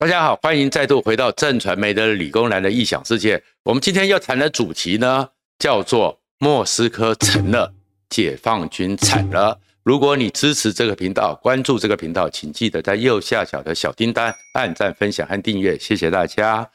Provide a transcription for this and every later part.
大家好，欢迎再度回到正传媒的理工男的异想世界。我们今天要谈的主题呢，叫做莫斯科成了，解放军惨了。如果你支持这个频道，关注这个频道，请记得在右下角的小叮当按赞、分享和订阅，谢谢大家。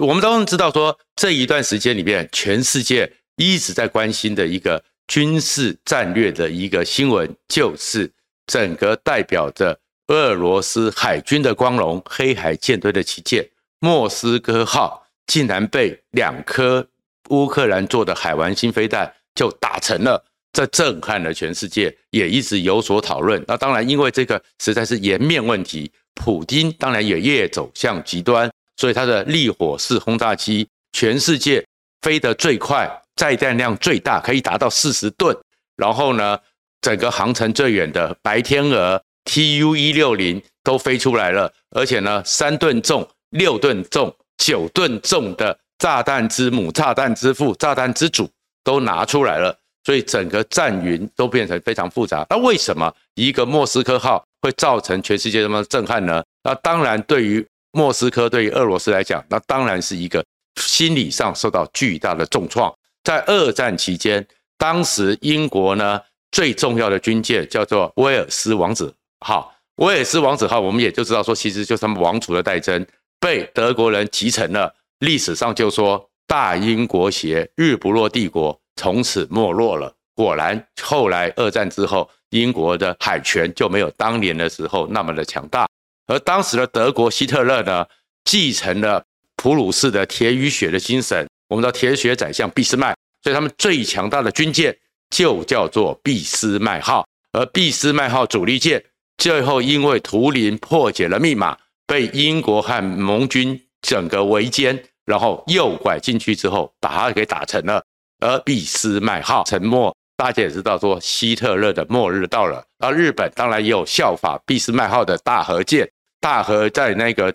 我们当然知道说，这一段时间里面，全世界一直在关心的一个军事战略的一个新闻，就是整个代表着。俄罗斯海军的光荣，黑海舰队的旗舰莫斯科号竟然被两颗乌克兰做的海王星飞弹就打沉了，这震撼了全世界，也一直有所讨论。那当然，因为这个实在是颜面问题，普丁当然也越走向极端，所以他的利火式轰炸机，全世界飞得最快、载弹量最大，可以达到四十吨，然后呢，整个航程最远的白天鹅。Tu 一六零都飞出来了，而且呢，三吨重、六吨重、九吨重的炸弹之母、炸弹之父、炸弹之主都拿出来了，所以整个战云都变成非常复杂。那为什么一个莫斯科号会造成全世界这么震撼呢？那当然，对于莫斯科、对于俄罗斯来讲，那当然是一个心理上受到巨大的重创。在二战期间，当时英国呢最重要的军舰叫做威尔斯王子。好，威尔斯王子号，我们也就知道说，其实就是他们王储的代称，被德国人击沉了。历史上就说大英国协、日不落帝国从此没落了。果然，后来二战之后，英国的海权就没有当年的时候那么的强大。而当时的德国希特勒呢，继承了普鲁士的铁与血的精神，我们的铁血宰相俾斯麦，所以他们最强大的军舰就叫做俾斯麦号，而俾斯麦号主力舰。最后，因为图灵破解了密码，被英国和盟军整个围歼，然后诱拐进去之后，把它给打沉了。而俾斯麦号沉没，大家也知道说希特勒的末日到了。而日本当然也有效法俾斯麦号的大和舰，大和在那个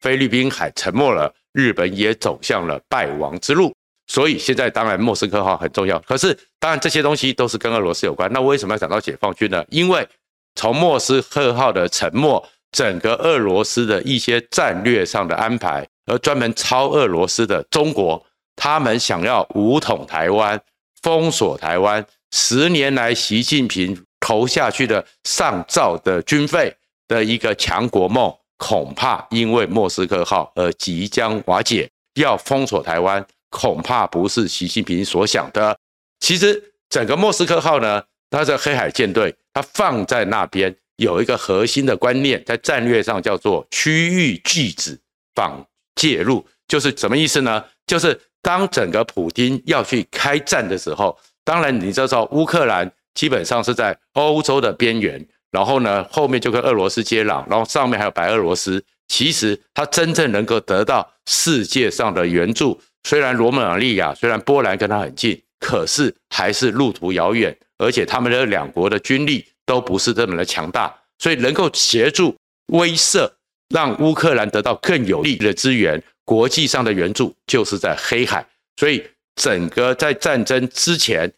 菲律宾海沉没了，日本也走向了败亡之路。所以现在当然莫斯科号很重要，可是当然这些东西都是跟俄罗斯有关。那为什么要讲到解放军呢？因为从莫斯科号的沉没，整个俄罗斯的一些战略上的安排，而专门抄俄罗斯的中国，他们想要武统台湾、封锁台湾，十年来习近平投下去的上兆的军费的一个强国梦，恐怕因为莫斯科号而即将瓦解。要封锁台湾，恐怕不是习近平所想的。其实整个莫斯科号呢，它是黑海舰队。它放在那边有一个核心的观念，在战略上叫做区域拒止仿介入，就是什么意思呢？就是当整个普丁要去开战的时候，当然你知道乌克兰基本上是在欧洲的边缘，然后呢后面就跟俄罗斯接壤，然后上面还有白俄罗斯。其实它真正能够得到世界上的援助，虽然罗马尼亚、虽然波兰跟它很近，可是还是路途遥远。而且他们的两国的军力都不是这么的强大，所以能够协助威慑，让乌克兰得到更有利的资源，国际上的援助就是在黑海。所以整个在战争之前，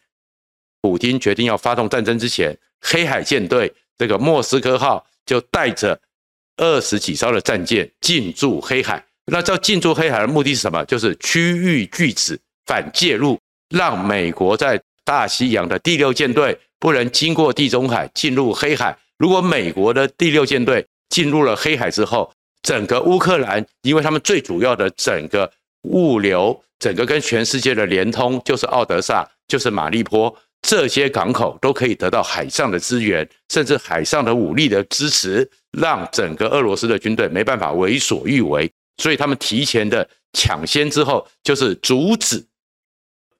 普丁决定要发动战争之前，黑海舰队这个莫斯科号就带着二十几艘的战舰进驻黑海。那这进驻黑海的目的是什么？就是区域拒止、反介入，让美国在大西洋的第六舰队不能经过地中海进入黑海。如果美国的第六舰队进入了黑海之后，整个乌克兰，因为他们最主要的整个物流，整个跟全世界的连通，就是奥德萨，就是马利坡这些港口都可以得到海上的资源，甚至海上的武力的支持，让整个俄罗斯的军队没办法为所欲为。所以他们提前的抢先之后，就是阻止。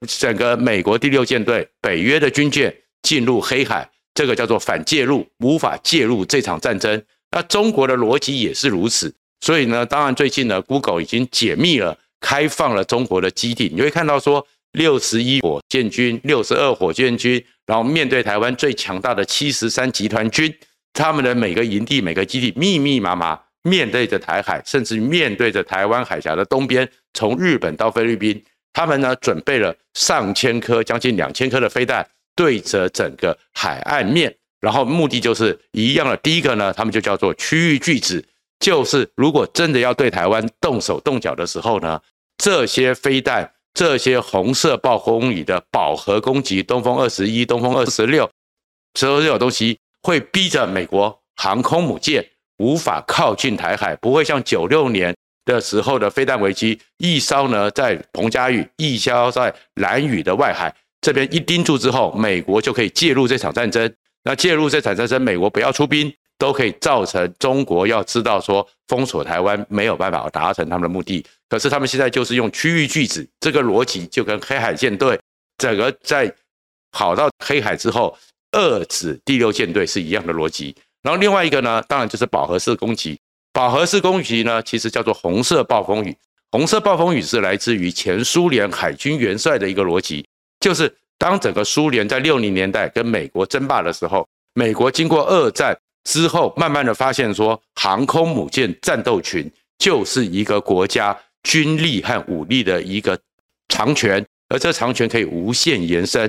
整个美国第六舰队、北约的军舰进入黑海，这个叫做反介入，无法介入这场战争。那中国的逻辑也是如此。所以呢，当然最近呢，Google 已经解密了，开放了中国的基地。你会看到说，六十一火箭军、六十二火箭军，然后面对台湾最强大的七十三集团军，他们的每个营地、每个基地密密麻麻面对着台海，甚至面对着台湾海峡的东边，从日本到菲律宾。他们呢，准备了上千颗、将近两千颗的飞弹，对着整个海岸面，然后目的就是一样的。第一个呢，他们就叫做区域拒止，就是如果真的要对台湾动手动脚的时候呢，这些飞弹、这些红色暴风雨的饱和攻击，东风二十一、东风二十六，所有东西会逼着美国航空母舰无法靠近台海，不会像九六年的时候的飞弹危机，一艘呢在彭佳屿，一艘在兰屿的外海，这边一盯住之后，美国就可以介入这场战争。那介入这场战争，美国不要出兵，都可以造成中国要知道说封锁台湾没有办法达成他们的目的。可是他们现在就是用区域拒止这个逻辑，就跟黑海舰队整个在跑到黑海之后遏制第六舰队是一样的逻辑。然后另外一个呢，当然就是饱和式攻击。饱和式攻击呢，其实叫做红色暴风雨。红色暴风雨是来自于前苏联海军元帅的一个逻辑，就是当整个苏联在六零年代跟美国争霸的时候，美国经过二战之后，慢慢的发现说，航空母舰战斗群就是一个国家军力和武力的一个长权，而这长权可以无限延伸。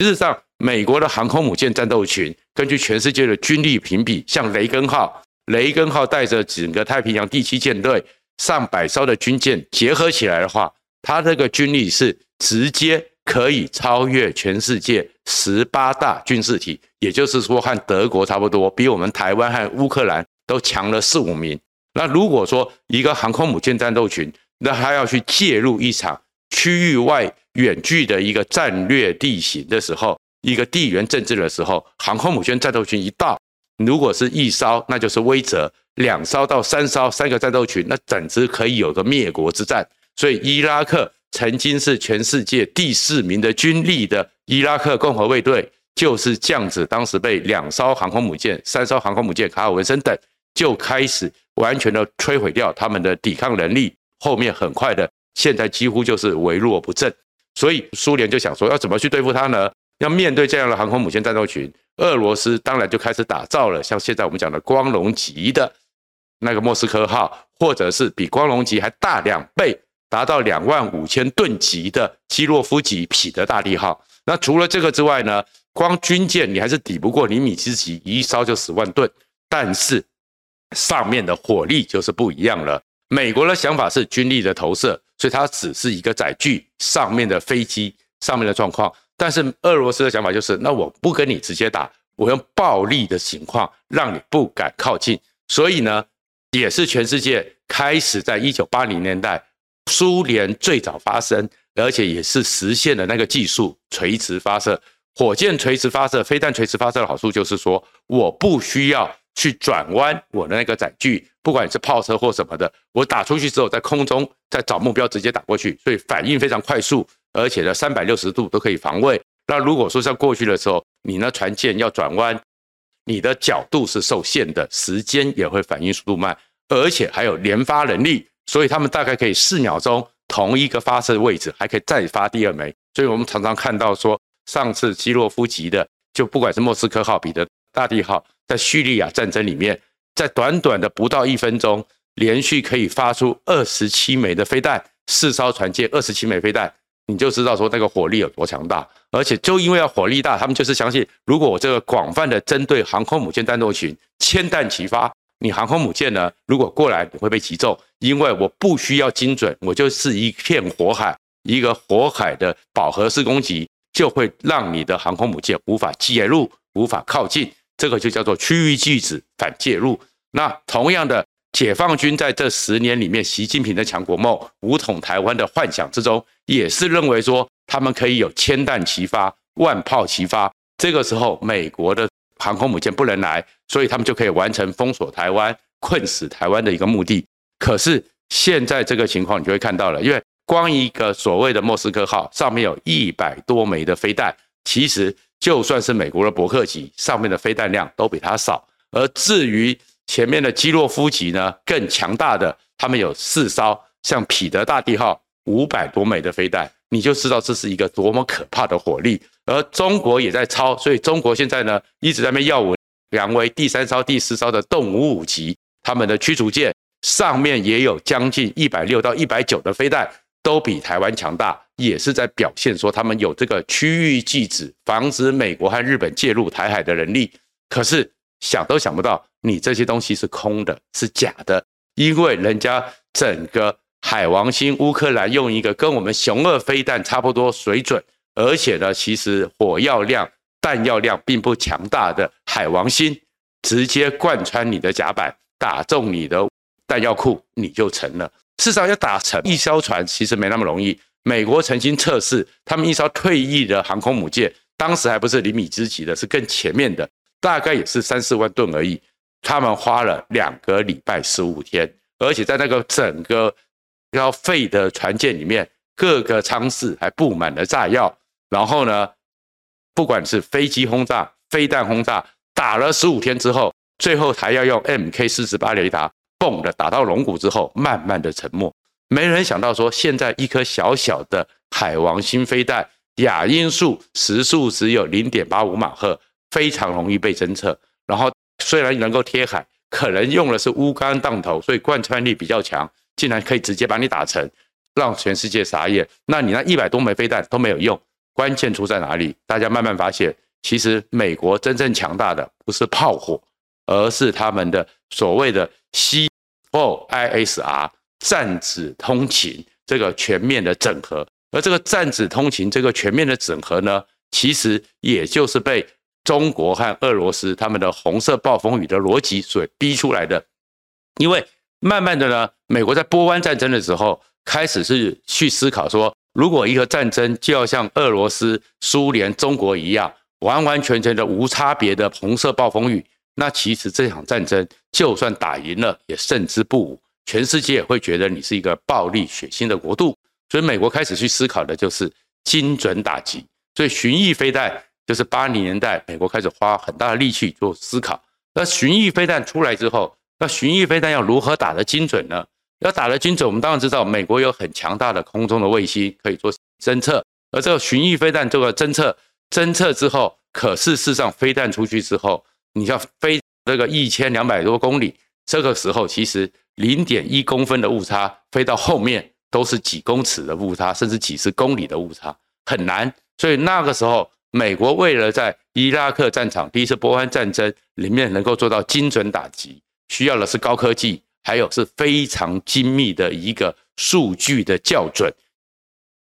事实上，美国的航空母舰战斗群，根据全世界的军力评比，像雷根号。雷根号带着整个太平洋第七舰队上百艘的军舰结合起来的话，它这个军力是直接可以超越全世界十八大军事体，也就是说和德国差不多，比我们台湾和乌克兰都强了四五名。那如果说一个航空母舰战斗群，那它要去介入一场区域外远距的一个战略地形的时候，一个地缘政治的时候，航空母舰战斗群一到。如果是一艘，那就是威慑；两艘到三艘，三个战斗群，那简直可以有个灭国之战。所以，伊拉克曾经是全世界第四名的军力的伊拉克共和卫队，就是这样子。当时被两艘航空母舰、三艘航空母舰、卡尔文森等，就开始完全的摧毁掉他们的抵抗能力。后面很快的，现在几乎就是微弱不振。所以，苏联就想说，要怎么去对付他呢？要面对这样的航空母舰战斗群。俄罗斯当然就开始打造了，像现在我们讲的光荣级的那个莫斯科号，或者是比光荣级还大两倍，达到两万五千吨级的基洛夫级彼得大帝号。那除了这个之外呢，光军舰你还是抵不过尼米兹级一烧就十万吨，但是上面的火力就是不一样了。美国的想法是军力的投射，所以它只是一个载具上面的飞机上面的状况。但是俄罗斯的想法就是，那我不跟你直接打，我用暴力的情况让你不敢靠近。所以呢，也是全世界开始在一九八零年代，苏联最早发生，而且也是实现了那个技术垂直发射火箭、垂直发射飞弹、垂直发射的好处就是说，我不需要去转弯我的那个载具，不管是炮车或什么的，我打出去之后在空中再找目标直接打过去，所以反应非常快速。而且呢，三百六十度都可以防卫。那如果说像过去的时候，你那船舰要转弯，你的角度是受限的，时间也会反应速度慢，而且还有连发能力，所以他们大概可以四秒钟同一个发射位置还可以再发第二枚。所以我们常常看到说，上次基洛夫级的，就不管是莫斯科号、彼得大帝号，在叙利亚战争里面，在短短的不到一分钟，连续可以发出二十七枚的飞弹，四艘船舰二十七枚飞弹。你就知道说那个火力有多强大，而且就因为要火力大，他们就是相信，如果我这个广泛的针对航空母舰战斗群，千弹齐发，你航空母舰呢，如果过来你会被击中，因为我不需要精准，我就是一片火海，一个火海的饱和式攻击，就会让你的航空母舰无法介入，无法靠近，这个就叫做区域拒止反介入。那同样的。解放军在这十年里面，习近平的强国梦、武统台湾的幻想之中，也是认为说他们可以有千弹齐发、万炮齐发。这个时候，美国的航空母舰不能来，所以他们就可以完成封锁台湾、困死台湾的一个目的。可是现在这个情况，你就会看到了，因为光一个所谓的莫斯科号上面有一百多枚的飞弹，其实就算是美国的伯克级上面的飞弹量都比它少。而至于前面的基洛夫级呢，更强大的，他们有四艘像彼得大帝号五百多枚的飞弹，你就知道这是一个多么可怕的火力。而中国也在抄，所以中国现在呢一直在那耀武扬威，第三艘、第四艘的动五五级，他们的驱逐舰上面也有将近一百六到一百九的飞弹，都比台湾强大，也是在表现说他们有这个区域拒止，防止美国和日本介入台海的能力。可是想都想不到。你这些东西是空的，是假的，因为人家整个海王星乌克兰用一个跟我们雄二飞弹差不多水准，而且呢，其实火药量、弹药量并不强大的海王星，直接贯穿你的甲板，打中你的弹药库，你就成了。至少要打沉一艘船，其实没那么容易。美国曾经测试，他们一艘退役的航空母舰，当时还不是厘米之级的，是更前面的，大概也是三四万吨而已。他们花了两个礼拜十五天，而且在那个整个要废的船舰里面，各个舱室还布满了炸药。然后呢，不管是飞机轰炸、飞弹轰炸，打了十五天之后，最后还要用 MK 四十八雷达，蹦的打到龙骨之后，慢慢的沉没。没人想到说，现在一颗小小的海王星飞弹，亚音速时速只有零点八五马赫，非常容易被侦测。然后。虽然能够贴海，可能用的是钨钢弹头，所以贯穿力比较强，竟然可以直接把你打沉，让全世界傻眼。那你那一百多枚飞弹都没有用，关键出在哪里？大家慢慢发现，其实美国真正强大的不是炮火，而是他们的所谓的 C4ISR 战指通勤这个全面的整合。而这个战指通勤这个全面的整合呢，其实也就是被。中国和俄罗斯他们的红色暴风雨的逻辑所逼出来的，因为慢慢的呢，美国在波湾战争的时候开始是去思考说，如果一个战争就要像俄罗斯、苏联、中国一样，完完全全的无差别的红色暴风雨，那其实这场战争就算打赢了，也胜之不武，全世界也会觉得你是一个暴力血腥的国度，所以美国开始去思考的就是精准打击，所以巡弋飞弹。就是八零年代，美国开始花很大的力气做思考。那巡弋飞弹出来之后，那巡弋飞弹要如何打得精准呢？要打得精准，我们当然知道，美国有很强大的空中的卫星可以做侦测。而这个巡弋飞弹这个侦测，侦测之后，可是事实上飞弹出去之后，你要飞这个一千两百多公里，这个时候其实零点一公分的误差，飞到后面都是几公尺的误差，甚至几十公里的误差，很难。所以那个时候。美国为了在伊拉克战场第一次波湾战争里面能够做到精准打击，需要的是高科技，还有是非常精密的一个数据的校准。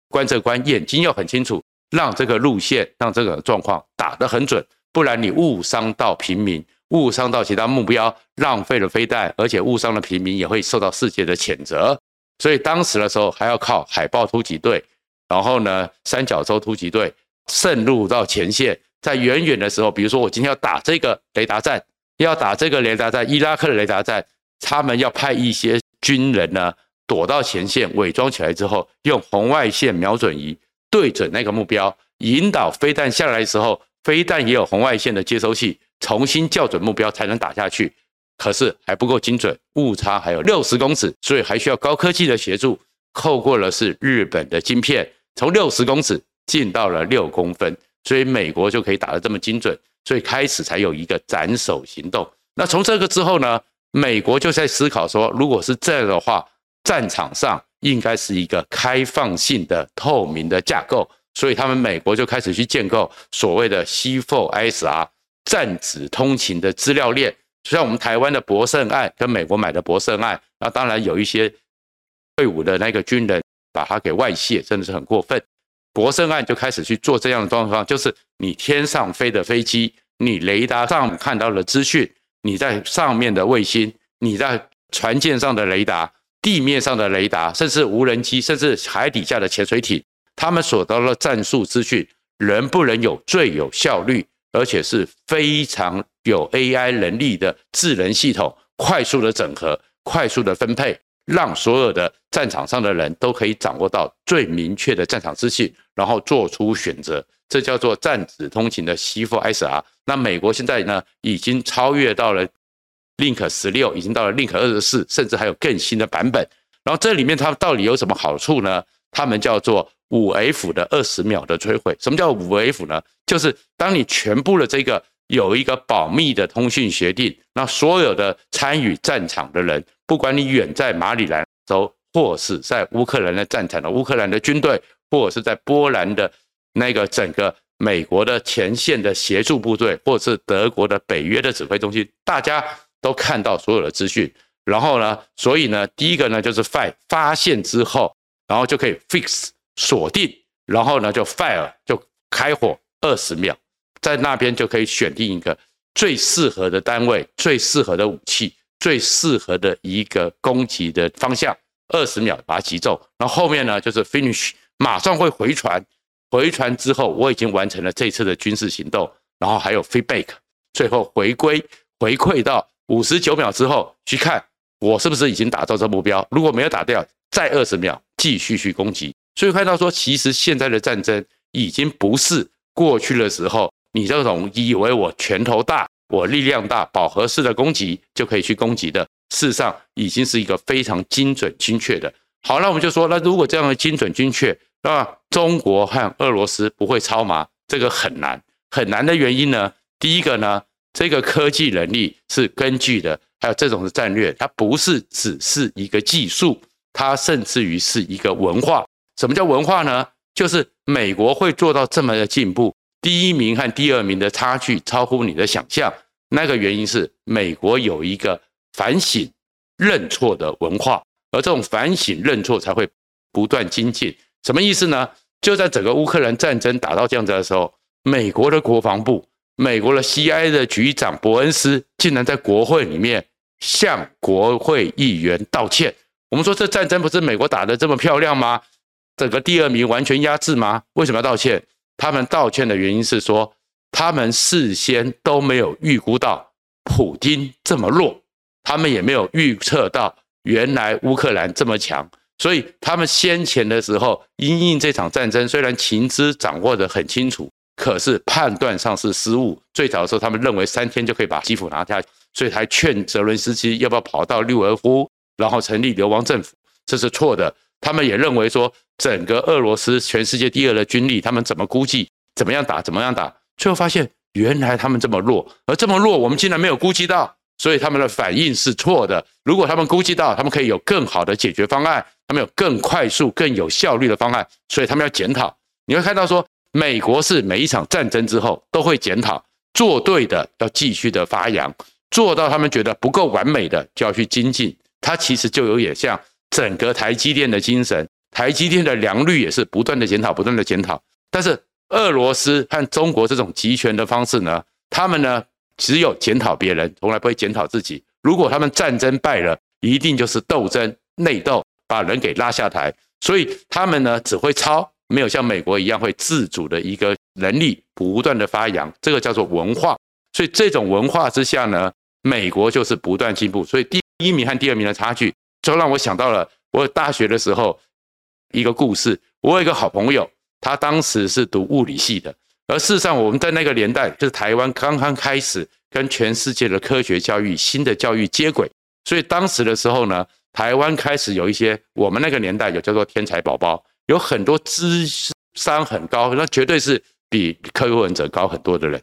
观测官眼睛要很清楚，让这个路线，让这个状况打得很准，不然你误伤到平民，误伤到其他目标，浪费了飞弹，而且误伤了平民也会受到世界的谴责。所以当时的时候还要靠海豹突击队，然后呢，三角洲突击队。渗入到前线，在远远的时候，比如说我今天要打这个雷达站，要打这个雷达站，伊拉克的雷达站，他们要派一些军人呢躲到前线，伪装起来之后，用红外线瞄准仪对准那个目标，引导飞弹下来的时候，飞弹也有红外线的接收器，重新校准目标才能打下去。可是还不够精准，误差还有六十公尺，所以还需要高科技的协助。透过了是日本的晶片，从六十公尺。进到了六公分，所以美国就可以打得这么精准，所以开始才有一个斩首行动。那从这个之后呢，美国就在思考说，如果是这样的话，战场上应该是一个开放性的、透明的架构，所以他们美国就开始去建构所谓的 C4ISR 战指通勤的资料链，就像我们台湾的博胜案跟美国买的博胜案，那当然有一些退伍的那个军人把它给外泄，真的是很过分。博胜案就开始去做这样的状况，就是你天上飞的飞机，你雷达上看到的资讯，你在上面的卫星，你在船舰上的雷达，地面上的雷达，甚至无人机，甚至海底下的潜水艇，他们所得到的战术资讯，能不能有最有效率，而且是非常有 AI 能力的智能系统，快速的整合，快速的分配。让所有的战场上的人都可以掌握到最明确的战场资讯，然后做出选择，这叫做战指通勤的 C4SR。那美国现在呢，已经超越到了 Link 十六，已经到了 Link 二十四，甚至还有更新的版本。然后这里面它到底有什么好处呢？他们叫做五 F 的二十秒的摧毁。什么叫五 F 呢？就是当你全部的这个。有一个保密的通讯协定，那所有的参与战场的人，不管你远在马里兰州，或是在乌克兰的战场的乌克兰的军队，或者是在波兰的那个整个美国的前线的协助部队，或者是德国的北约的指挥中心，大家都看到所有的资讯，然后呢，所以呢，第一个呢就是 find 发现之后，然后就可以 fix 锁定，然后呢就 fire 就开火二十秒，在那边就可以选定一个最适合的单位、最适合的武器、最适合的一个攻击的方向，二十秒把它击中。然后后面呢就是 finish，马上会回传，回传之后我已经完成了这次的军事行动，然后还有 feedback，最后回归回馈到五十九秒之后去看。我是不是已经打到这目标？如果没有打掉，再二十秒继续去攻击。所以看到说，其实现在的战争已经不是过去的时候，你这种以为我拳头大、我力量大、饱和式的攻击就可以去攻击的。事实上，已经是一个非常精准、精确的。好，那我们就说，那如果这样的精准、精确，那中国和俄罗斯不会超吗？这个很难，很难的原因呢？第一个呢，这个科技能力是根据的。还有这种的战略，它不是只是一个技术，它甚至于是一个文化。什么叫文化呢？就是美国会做到这么的进步，第一名和第二名的差距超乎你的想象。那个原因是美国有一个反省、认错的文化，而这种反省、认错才会不断精进。什么意思呢？就在整个乌克兰战争打到这样子的时候，美国的国防部、美国的 C.I. 的局长伯恩斯竟然在国会里面。向国会议员道歉。我们说这战争不是美国打得这么漂亮吗？整个第二名完全压制吗？为什么要道歉？他们道歉的原因是说，他们事先都没有预估到普丁这么弱，他们也没有预测到原来乌克兰这么强，所以他们先前的时候因应这场战争，虽然情资掌握得很清楚。可是判断上是失误。最早的时候，他们认为三天就可以把基辅拿下，所以还劝泽伦斯基要不要跑到利沃夫，然后成立流亡政府，这是错的。他们也认为说，整个俄罗斯全世界第二的军力，他们怎么估计，怎么样打，怎么样打，最后发现原来他们这么弱，而这么弱，我们竟然没有估计到，所以他们的反应是错的。如果他们估计到，他们可以有更好的解决方案，他们有更快速、更有效率的方案，所以他们要检讨。你会看到说。美国是每一场战争之后都会检讨，做对的要继续的发扬，做到他们觉得不够完美的就要去精进。它其实就有点像整个台积电的精神，台积电的良率也是不断的检讨，不断的检讨。但是俄罗斯和中国这种集权的方式呢，他们呢只有检讨别人，从来不会检讨自己。如果他们战争败了，一定就是斗争内斗，把人给拉下台。所以他们呢只会抄。没有像美国一样会自主的一个能力，不断的发扬，这个叫做文化。所以这种文化之下呢，美国就是不断进步。所以第一名和第二名的差距，就让我想到了我大学的时候一个故事。我有一个好朋友，他当时是读物理系的，而事实上我们在那个年代，就是台湾刚刚开始跟全世界的科学教育、新的教育接轨，所以当时的时候呢，台湾开始有一些我们那个年代有叫做天才宝宝。有很多智商很高，那绝对是比科学文者高很多的人。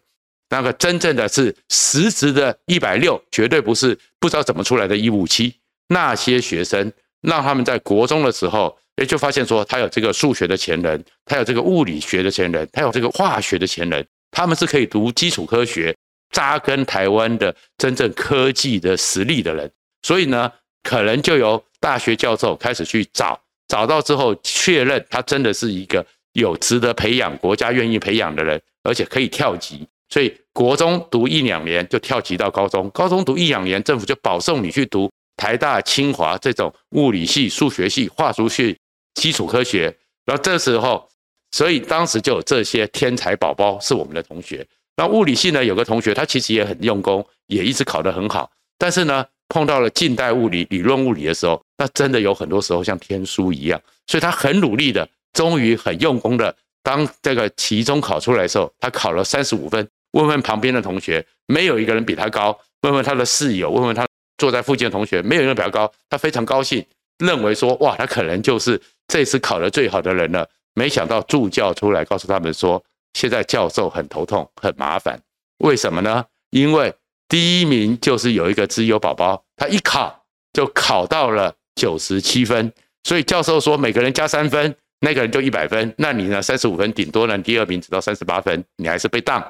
那个真正的是实质的一百六，绝对不是不知道怎么出来的一五七。那些学生让他们在国中的时候，诶，就发现说他有这个数学的潜能，他有这个物理学的潜能，他有这个化学的潜能。他们是可以读基础科学，扎根台湾的真正科技的实力的人。所以呢，可能就由大学教授开始去找。找到之后，确认他真的是一个有值得培养、国家愿意培养的人，而且可以跳级。所以国中读一两年就跳级到高中，高中读一两年，政府就保送你去读台大、清华这种物理系、数学系、化学系、基础科学。然后这时候，所以当时就有这些天才宝宝是我们的同学。那物理系呢，有个同学他其实也很用功，也一直考得很好，但是呢。碰到了近代物理、理论物理的时候，那真的有很多时候像天书一样，所以他很努力的，终于很用功的，当这个期中考出来的时候，他考了三十五分。问问旁边的同学，没有一个人比他高。问问他的室友，问问他坐在附近的同学，没有一个比他高。他非常高兴，认为说，哇，他可能就是这次考得最好的人了。没想到助教出来告诉他们说，现在教授很头痛，很麻烦。为什么呢？因为。第一名就是有一个资优宝宝，他一考就考到了九十七分，所以教授说每个人加三分，那个人就一百分。那你呢？三十五分，顶多呢？第二名只到三十八分，你还是被当。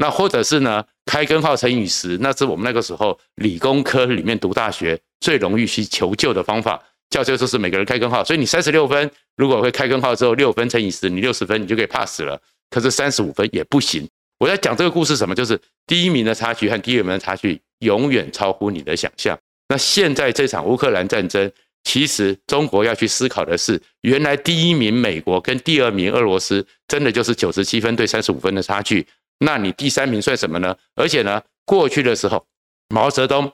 那或者是呢，开根号乘以十，那是我们那个时候理工科里面读大学最容易去求救的方法。教授就是每个人开根号，所以你三十六分，如果会开根号之后六分乘以十，你六十分，你就可以 pass 了。可是三十五分也不行。我在讲这个故事什么？就是第一名的差距和第二名的差距永远超乎你的想象。那现在这场乌克兰战争，其实中国要去思考的是，原来第一名美国跟第二名俄罗斯，真的就是九十七分对三十五分的差距。那你第三名算什么呢？而且呢，过去的时候，毛泽东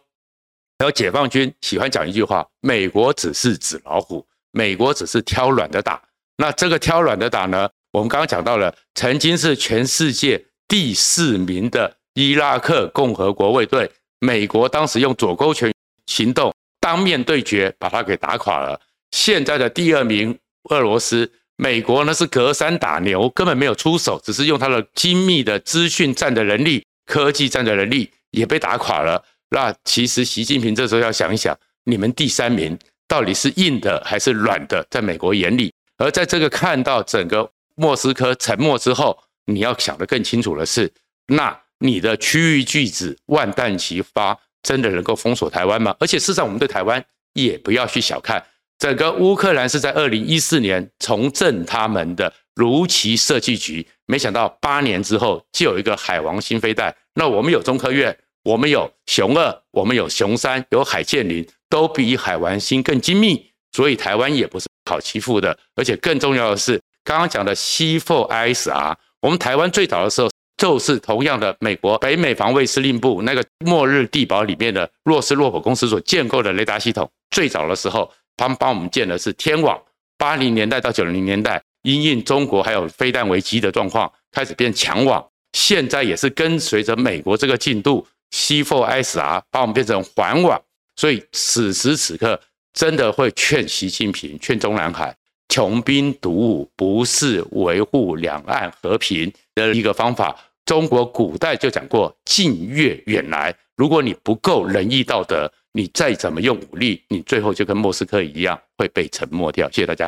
还有解放军喜欢讲一句话：美国只是纸老虎，美国只是挑软的打。那这个挑软的打呢，我们刚刚讲到了，曾经是全世界第四名的伊拉克共和国卫队，美国当时用左勾拳。行动当面对决，把他给打垮了。现在的第二名俄罗斯，美国呢是隔山打牛，根本没有出手，只是用他的精密的资讯战的能力、科技战的能力也被打垮了。那其实习近平这时候要想一想，你们第三名到底是硬的还是软的？在美国眼里，而在这个看到整个莫斯科沉默之后，你要想得更清楚的是，那你的区域巨子万弹齐发。真的能够封锁台湾吗？而且事实上，我们对台湾也不要去小看。整个乌克兰是在二零一四年重振他们的如期设计局，没想到八年之后就有一个海王星飞弹。那我们有中科院，我们有雄二，我们有雄三，有海剑零，都比海王星更精密，所以台湾也不是好欺负的。而且更重要的是，刚刚讲的 C4ISR，我们台湾最早的时候。就是同样的，美国北美防卫司令部那个末日地堡里面的洛斯洛普公司所建构的雷达系统，最早的时候，他们帮我们建的是天网。八零年代到九零年代，因应中国还有飞弹危机的状况，开始变强网。现在也是跟随着美国这个进度，C4ISR 把我们变成环网。所以此时此刻，真的会劝习近平、劝中南海，穷兵黩武不是维护两岸和平的一个方法。中国古代就讲过“近悦远来”，如果你不够仁义道德，你再怎么用武力，你最后就跟莫斯科一样会被沉没掉。谢谢大家。